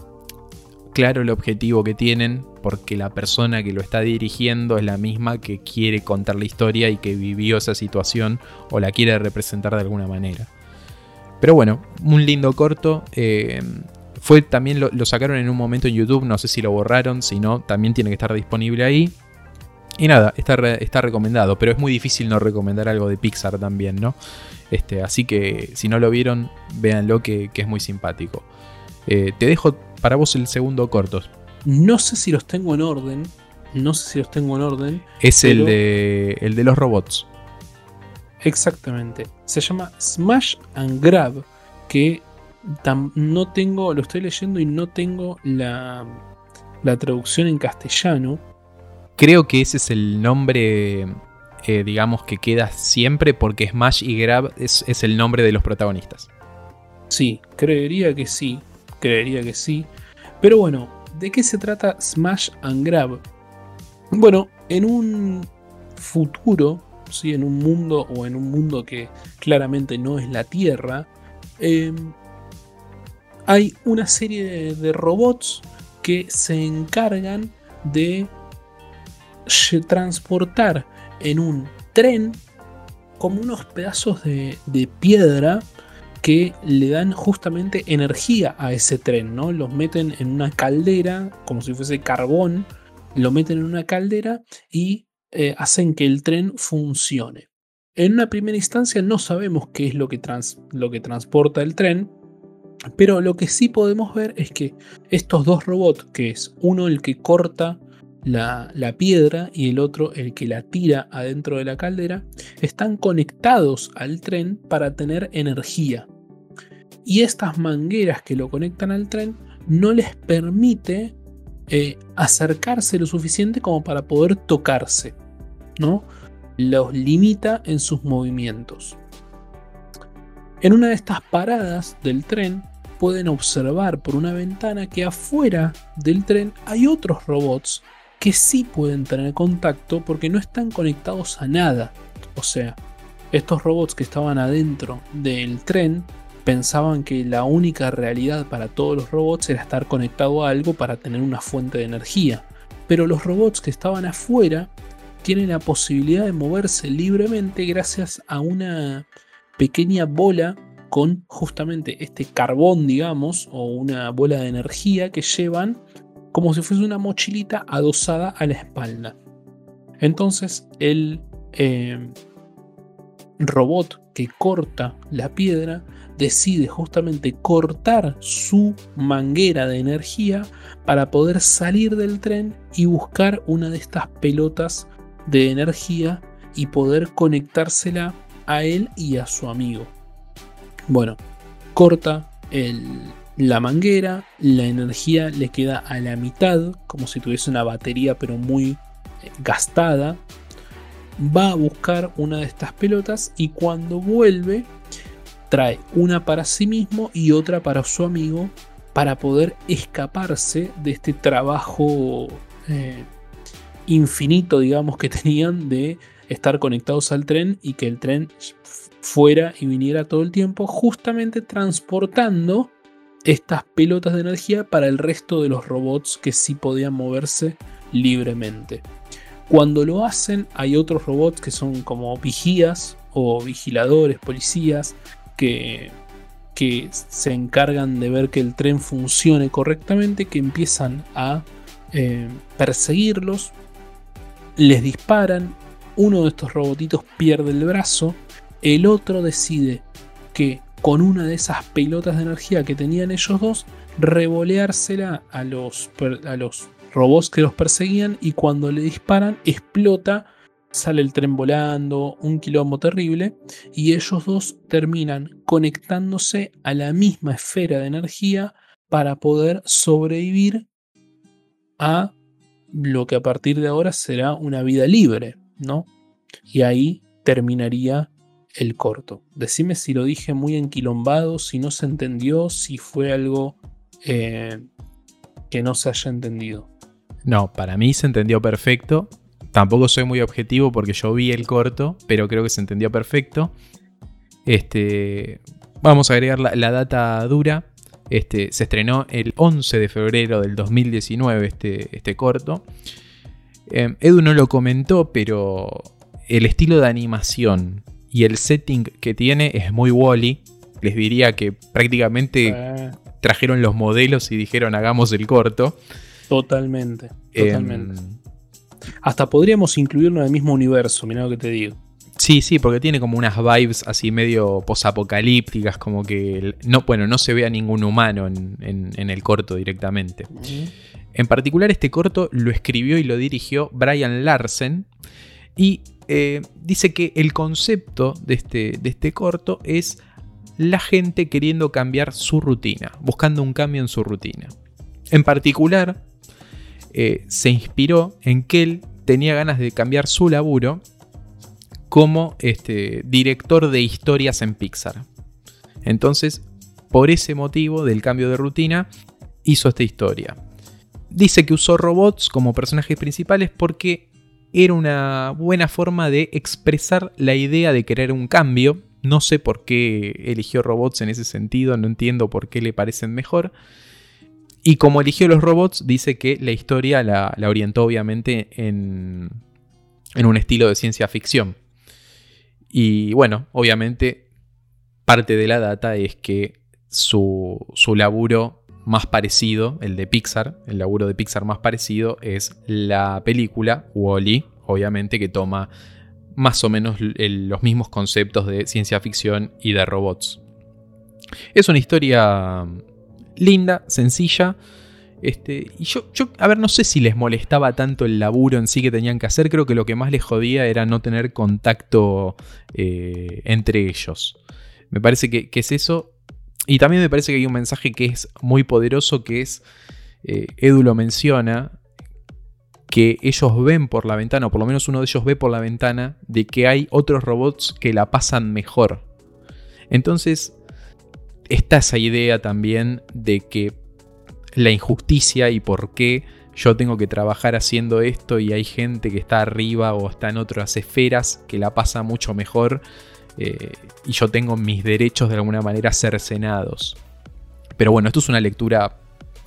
S2: claro el objetivo que tienen porque la persona que lo está dirigiendo es la misma que quiere contar la historia y que vivió esa situación o la quiere representar de alguna manera. Pero bueno, un lindo corto. Eh, fue también lo, lo, sacaron en un momento en YouTube, no sé si lo borraron, si no, también tiene que estar disponible ahí. Y nada, está, está recomendado, pero es muy difícil no recomendar algo de Pixar también, ¿no? Este, así que si no lo vieron, véanlo que, que es muy simpático. Eh, te dejo para vos el segundo corto.
S1: No sé si los tengo en orden. No sé si los tengo en orden.
S2: Es el, de, el de los robots.
S1: Exactamente. Se llama Smash and Grab. Que no tengo, lo estoy leyendo y no tengo la, la traducción en castellano.
S2: Creo que ese es el nombre, eh, digamos, que queda siempre porque Smash y Grab es, el nombre de los protagonistas.
S1: Sí, creería que sí, creería que sí. Pero bueno, ¿de qué se trata Smash and Grab? Bueno, en un futuro, ¿sí? en un mundo o en un mundo que claramente no es la Tierra, em, hay una serie de robots que se encargan de transportar en un tren como unos pedazos de, piedra que le dan justamente energía a ese tren, ¿no? Los meten en una caldera, como si fuese carbón, lo meten en una caldera y eh, hacen que el tren funcione. En una primera instancia no sabemos qué es lo que, lo que transporta el tren, pero lo que sí podemos ver es que estos dos robots, que es uno el que corta la, piedra y el otro el que la tira adentro de la caldera, están conectados al tren para tener energía. Y estas mangueras que lo conectan al tren no les permite eh, acercarse lo suficiente como para poder tocarse, ¿no? Los limita en sus movimientos. En una de estas paradas del tren pueden observar por una ventana que afuera del tren hay otros robots que sí pueden tener contacto porque no están conectados a nada. O sea, estos robots que estaban adentro del tren pensaban que la única realidad para todos los robots era estar conectado a algo para tener una fuente de energía. Pero los robots que estaban afuera tienen la posibilidad de moverse libremente gracias a una pequeña bola con justamente este carbón, digamos, o una bola de energía que llevan como si fuese una mochilita adosada a la espalda. Entonces el eh, robot que corta la piedra decide justamente cortar su manguera de energía para poder salir del tren y buscar una de estas pelotas de energía y poder conectársela a él y a su amigo. Bueno, corta la manguera, la energía le queda a la mitad, como si tuviese una batería pero muy eh, gastada. Va a buscar una de estas pelotas y cuando vuelve trae una para sí mismo y otra para su amigo para poder escaparse de este trabajo eh, infinito, digamos, que tenían de estar conectados al tren y que el tren fuera y viniera todo el tiempo, justamente transportando estas pelotas de energía para el resto de los robots que sí podían moverse libremente. Cuando lo hacen, hay otros robots que son como vigías o vigiladores, policías, que, que se encargan de ver que el tren funcione correctamente, que empiezan a eh, perseguirlos, les disparan, uno de estos robotitos pierde el brazo, el otro decide que con una de esas pelotas de energía que tenían ellos dos, revoleársela a los, a los robots que los perseguían y cuando le disparan explota sale el tren volando, un quilombo terrible, y ellos dos terminan conectándose a la misma esfera de energía para poder sobrevivir a lo que a partir de ahora será una vida libre, ¿no? Y ahí terminaría el corto. Decime si lo dije muy enquilombado, si no se entendió, si fue algo eh, que no se haya entendido.
S2: No, para mí se entendió perfecto. Tampoco soy muy objetivo porque yo vi el corto, pero creo que se entendió perfecto. Este, vamos a agregar la, data dura. Este, se estrenó el 11 de febrero del 2019 este, este corto. Em, Edu no lo comentó, pero el estilo de animación y el setting que tiene es muy Wally. Les diría que prácticamente trajeron los modelos y dijeron hagamos el corto.
S1: Totalmente, totalmente. Em, hasta podríamos incluirlo en el mismo universo, mira lo que te digo.
S2: Sí, sí, porque tiene como unas vibes así medio posapocalípticas, como que no, bueno, no se ve a ningún humano en, el corto directamente. En particular, este corto lo escribió y lo dirigió Brian Larsen. Y eh, dice que el concepto de este, de este corto es la gente queriendo cambiar su rutina, buscando un cambio en su rutina. En particular, eh, se inspiró en que él tenía ganas de cambiar su laburo como este, director de historias en Pixar. Entonces, por ese motivo del cambio de rutina, hizo esta historia. Dice que usó robots como personajes principales porque era una buena forma de expresar la idea de querer un cambio. No sé por qué eligió robots en ese sentido, no entiendo por qué le parecen mejor. Y como eligió los robots, dice que la historia la, orientó obviamente en, en un estilo de ciencia ficción. Y bueno, obviamente parte de la data es que su, su laburo más parecido, el de Pixar, el laburo de Pixar más parecido es la película Wally, obviamente que toma más o menos los mismos conceptos de ciencia ficción y de robots. Es una historia linda, sencilla. Este, y yo, yo, a ver, no sé si les molestaba tanto el laburo en sí que tenían que hacer. Creo que lo que más les jodía era no tener contacto eh, entre ellos. Me parece que, es eso. Y también me parece que hay un mensaje que es muy poderoso, que es, eh, Edu lo menciona, que ellos ven por la ventana, o por lo menos uno de ellos ve por la ventana, de que hay otros robots que la pasan mejor. Entonces, está esa idea también de que la injusticia y por qué yo tengo que trabajar haciendo esto y hay gente que está arriba o está en otras esferas que la pasa mucho mejor eh, y yo tengo mis derechos de alguna manera cercenados. Pero bueno, esto es una lectura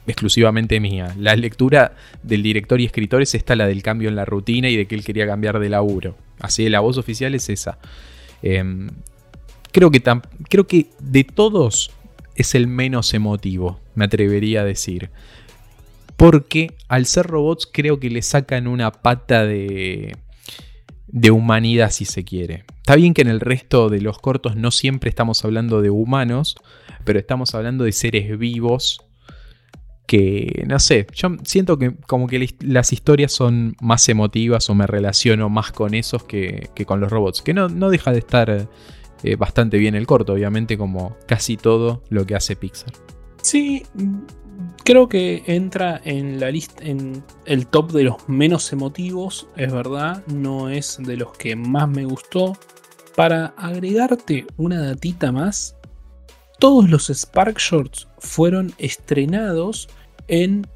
S2: exclusivamente mía. La lectura del director y escritor es esta, la del cambio en la rutina y de que él quería cambiar de laburo. Así la voz oficial es esa. Em, creo, que creo que de todos es el menos emotivo, me atrevería a decir. Porque al ser robots creo que le sacan una pata de, de humanidad si se quiere. Está bien que en el resto de los cortos no siempre estamos hablando de humanos, pero estamos hablando de seres vivos que, no sé, yo siento que como que las historias son más emotivas o me relaciono más con esos que, con los robots, que no, no deja de estar eh, bastante bien el corto, obviamente, como casi todo lo que hace Pixar.
S1: Sí, creo que entra en la lista, en el top de los menos emotivos, es verdad, no es de los que más me gustó. Para agregarte una datita más, todos los Spark Shorts fueron estrenados en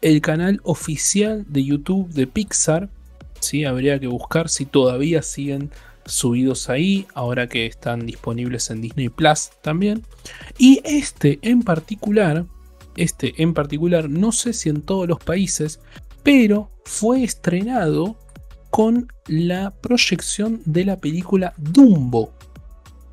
S1: el canal oficial de YouTube de Pixar. ¿sí? Habría que buscar si todavía siguen subidos ahí, ahora que están disponibles en Disney Plus también. Y este en particular, este en particular, no sé si en todos los países, pero fue estrenado con la proyección de la película Dumbo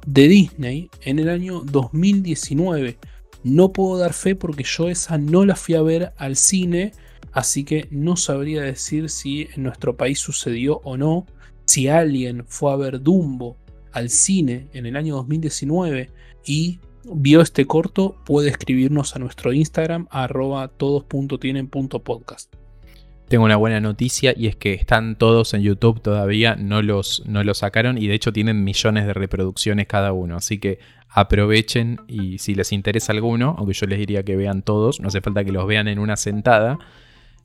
S1: de Disney en el año 2019. No puedo dar fe porque yo esa no la fui a ver al cine, así que no sabría decir si en nuestro país sucedió o no. Si alguien fue a ver Dumbo al cine en el año 2019 y vio este corto, puede escribirnos a nuestro Instagram arroba todos.tienen.podcast.
S2: Tengo una buena noticia y es que están todos en YouTube todavía, no los, no los sacaron y de hecho tienen millones de reproducciones cada uno. Así que aprovechen y si les interesa alguno, aunque yo les diría que vean todos, no hace falta que los vean en una sentada,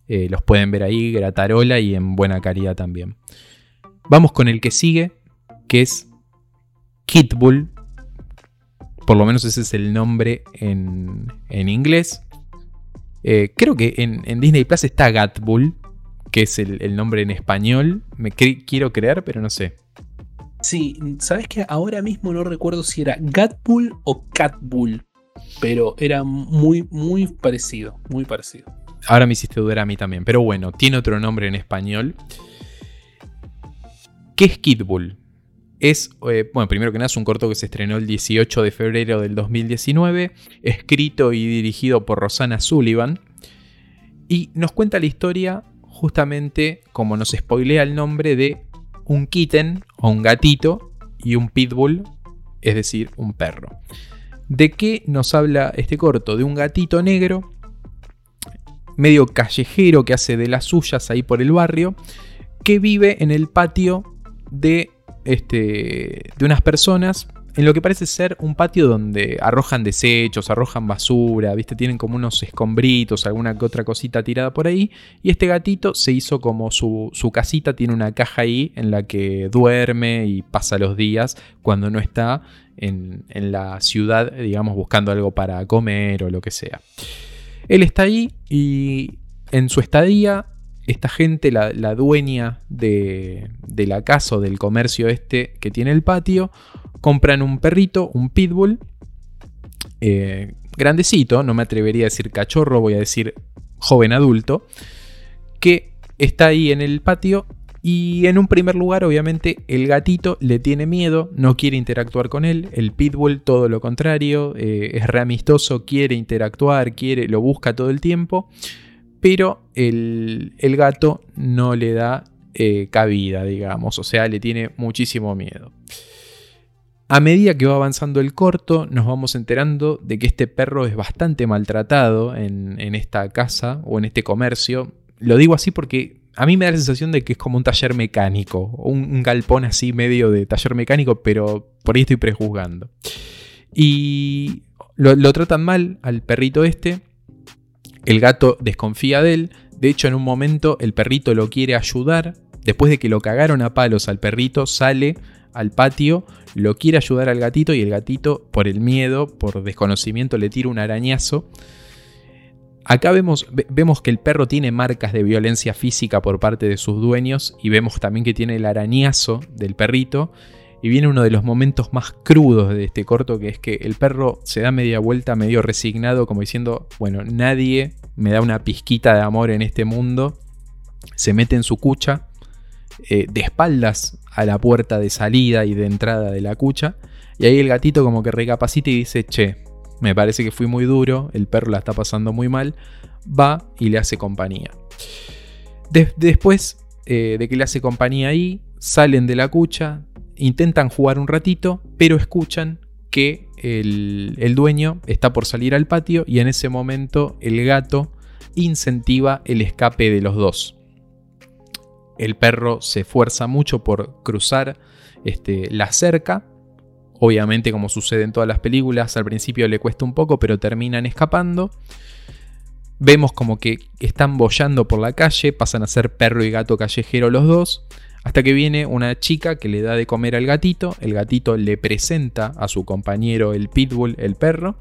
S2: eh, los pueden ver ahí gratarola y en buena calidad también. Vamos con el que sigue, que es Kitbull. Por lo menos ese es el nombre en, inglés. Eh, creo que en, Disney Plus está Gatbull, que es el, nombre en español. Me quiero creer, pero no sé.
S1: Sí, sabes que ahora mismo no recuerdo si era Gatbull o Catbull, pero era muy, muy parecido, muy parecido.
S2: Ahora me hiciste dudar a mí también, pero bueno, tiene otro nombre en español. ¿Qué es Kid Bull? Es, eh, bueno, primero que nada es un corto que se estrenó el 18 de febrero del 2019, escrito y dirigido por Rosana Sullivan, y nos cuenta la historia justamente, como nos spoilea el nombre, de un kitten o un gatito y un pitbull, es decir, un perro. ¿De qué nos habla este corto? De un gatito negro, medio callejero que hace de las suyas ahí por el barrio, que vive en el patio de, este, de unas personas en lo que parece ser un patio donde arrojan desechos, arrojan basura, ¿viste? Tienen como unos escombritos, alguna que otra cosita tirada por ahí. Y este gatito se hizo como su, su, casita, tiene una caja ahí en la que duerme y pasa los días cuando no está en, en la ciudad, digamos, buscando algo para comer o lo que sea. Él está ahí y en su estadía esta gente, la, dueña de, la casa o del comercio este que tiene el patio, compran un perrito, un pitbull, eh, grandecito, no me atrevería a decir cachorro, voy a decir joven adulto, que está ahí en el patio Y en un primer lugar, obviamente, el gatito le tiene miedo, no quiere interactuar con él. El pitbull, todo lo contrario, eh, es reamistoso, quiere interactuar, quiere, lo busca todo el tiempo. Pero el, gato no le da eh, cabida, digamos. O sea, le tiene muchísimo miedo. A medida que va avanzando el corto, nos vamos enterando de que este perro es bastante maltratado en, esta casa o en este comercio. Lo digo así porque a mí me da la sensación de que es como un taller mecánico, un, galpón así medio de taller mecánico, pero por ahí estoy prejuzgando. Y lo, tratan mal al perrito este, el gato desconfía de él, de hecho en un momento el perrito lo quiere ayudar, después de que lo cagaron a palos al perrito, sale al patio, lo quiere ayudar al gatito y el gatito por el miedo, por desconocimiento, le tira un arañazo. Acá vemos, vemos, que el perro tiene marcas de violencia física por parte de sus dueños y vemos también que tiene el arañazo del perrito. Y viene uno de los momentos más crudos de este corto, que es que el perro se da media vuelta, medio resignado, como diciendo, bueno, nadie me da una pizquita de amor en este mundo. Se mete en su cucha, eh, de espaldas a la puerta de salida y de entrada de la cucha. Y ahí el gatito como que recapacita y dice, che, me parece que fui muy duro, el perro la está pasando muy mal, va y le hace compañía. después eh, de que le hace compañía ahí, salen de la cucha, intentan jugar un ratito, pero escuchan que el, el, dueño está por salir al patio y en ese momento el gato incentiva el escape de los dos. El perro se esfuerza mucho por cruzar este, la cerca Obviamente, como sucede en todas las películas, al principio le cuesta un poco, pero terminan escapando. Vemos como que están bollando por la calle, pasan a ser perro y gato callejero los dos, hasta que viene una chica que le da de comer al gatito, el gatito le presenta a su compañero el pitbull, el perro,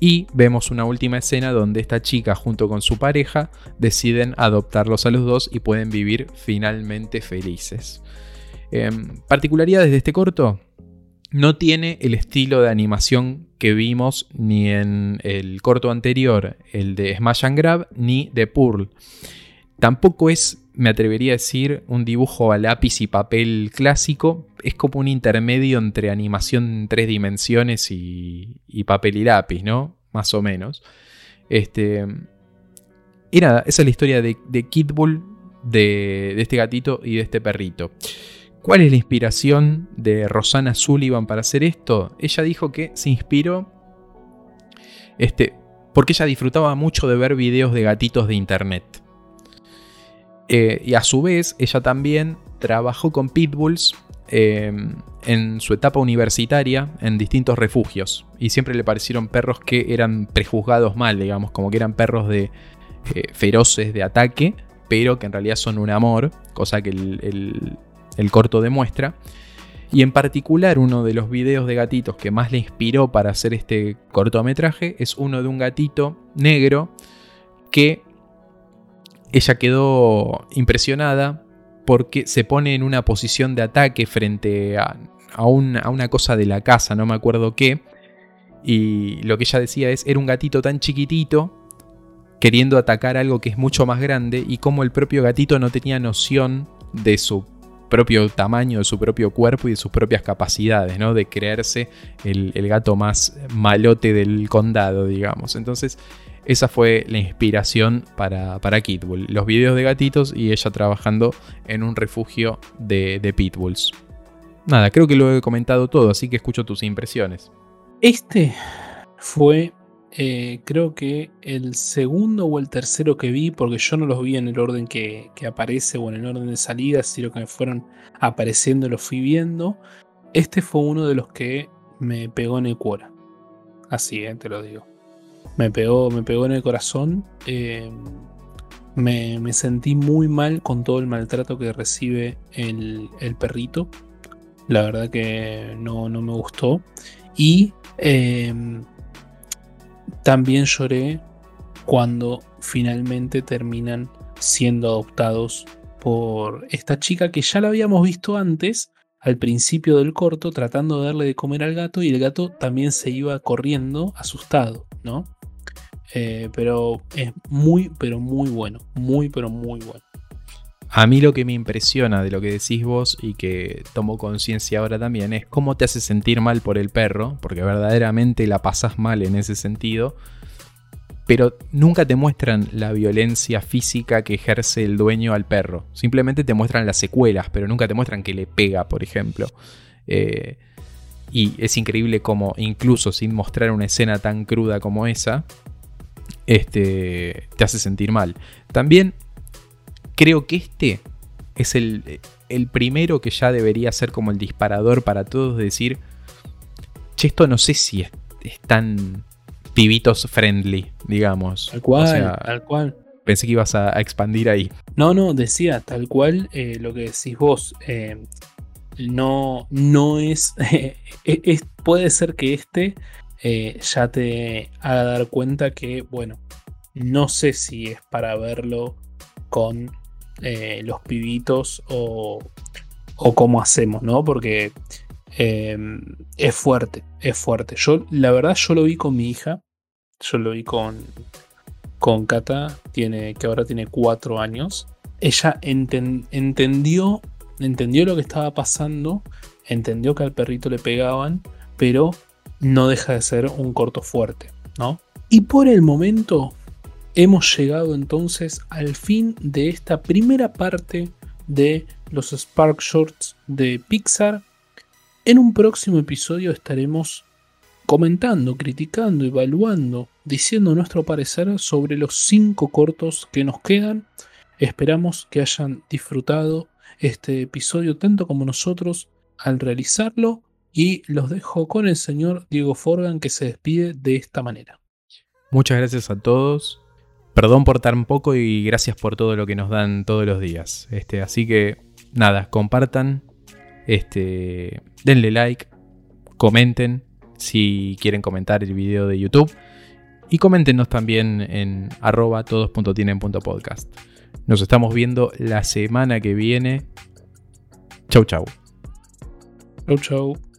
S2: y vemos una última escena donde esta chica junto con su pareja deciden adoptarlos a los dos y pueden vivir finalmente felices. Em, particularidades de este corto, no tiene el estilo de animación que vimos ni en el corto anterior, el de Smash and Grab, ni de Pearl. Tampoco es, me atrevería a decir, un dibujo a lápiz y papel clásico. Es como un intermedio entre animación en tres dimensiones y, papel y lápiz, ¿no? Más o menos. Este, y nada, esa es la historia de, Kid Bull, de, este gatito y de este perrito. ¿Cuál es la inspiración de Rosana Sullivan para hacer esto? Ella dijo que se inspiró este, porque ella disfrutaba mucho de ver videos de gatitos de internet. Eh, y a su vez, ella también trabajó con pitbulls em, en su etapa universitaria en distintos refugios. Y siempre le parecieron perros que eran prejuzgados mal, digamos, como que eran perros de eh, feroces de ataque, pero que en realidad son un amor, cosa que el el corto demuestra. Y en particular uno de los videos de gatitos que más le inspiró para hacer este cortometraje es uno de un gatito negro que ella quedó impresionada porque se pone en una posición de ataque frente a, una cosa de la casa, no me acuerdo qué. Y lo que ella decía es, era un gatito tan chiquitito queriendo atacar algo que es mucho más grande y como el propio gatito no tenía noción de su propio tamaño, de su propio cuerpo y de sus propias capacidades, ¿no? De creerse el, gato más malote del condado, digamos. Entonces, esa fue la inspiración para, para Kitbull. Los videos de gatitos y ella trabajando en un refugio de, de pitbulls. Nada, creo que lo he comentado todo, así que escucho tus impresiones.
S1: Este fue eh, creo que el segundo o el tercero que vi, porque yo no los vi en el orden que, aparece o en el orden de salida, sino que me fueron apareciendo, los fui viendo. Este fue uno de los que me pegó en el cuora. Así, eh, te lo digo. Me pegó, me pegó en el corazón. Eh, me, sentí muy mal con todo el maltrato que recibe el, perrito. La verdad que no, no me gustó. Y también lloré cuando finalmente terminan siendo adoptados por esta chica que ya la habíamos visto antes, al principio del corto, tratando de darle de comer al gato y el gato también se iba corriendo asustado, ¿no? Eh, pero es muy, pero muy bueno, muy, pero muy bueno.
S2: A mí lo que me impresiona de lo que decís vos y que tomo conciencia ahora también es cómo te hace sentir mal por el perro, porque verdaderamente la pasas mal en ese sentido, pero nunca te muestran la violencia física que ejerce el dueño al perro. Simplemente te muestran las secuelas, pero nunca te muestran que le pega, por ejemplo. Eh, y es increíble cómo, incluso sin mostrar una escena tan cruda como esa, este, te hace sentir mal. También creo que este es el, el primero que ya debería ser como el disparador para todos, decir, che, esto no sé si es, es tan pibitos friendly, digamos.
S1: Tal cual, tal cual.
S2: Pensé que ibas a, expandir ahí.
S1: No, no, decía tal cual eh, lo que decís vos. Eh, no, no es, es, Puede ser que este eh, ya te haga dar cuenta que, bueno, no sé si es para verlo con los pibitos o, o cómo hacemos, ¿no? Porque es fuerte, es fuerte. Yo, la verdad, yo lo vi con mi hija yo lo vi con, con Kata, tiene, que ahora tiene cuatro años. Ella entendió, entendió lo que estaba pasando, entendió que al perrito le pegaban, pero no deja de ser un corto fuerte, ¿no? Y por el momento hemos llegado entonces al fin de esta primera parte de los Spark Shorts de Pixar. En un próximo episodio estaremos comentando, criticando, evaluando, diciendo nuestro parecer sobre los cinco cortos que nos quedan. Esperamos que hayan disfrutado este episodio tanto como nosotros al realizarlo y los dejo con el señor Diego Forgan que se despide de esta manera.
S2: Muchas gracias a todos. Perdón por tan poco y gracias por todo lo que nos dan todos los días. Este, así que nada, compartan, este, denle like, comenten si quieren comentar el video de YouTube. Y coméntenos también en arroba todos.tienen.podcast. Nos estamos viendo la semana que viene. Chau, chau.
S1: Chau, chau.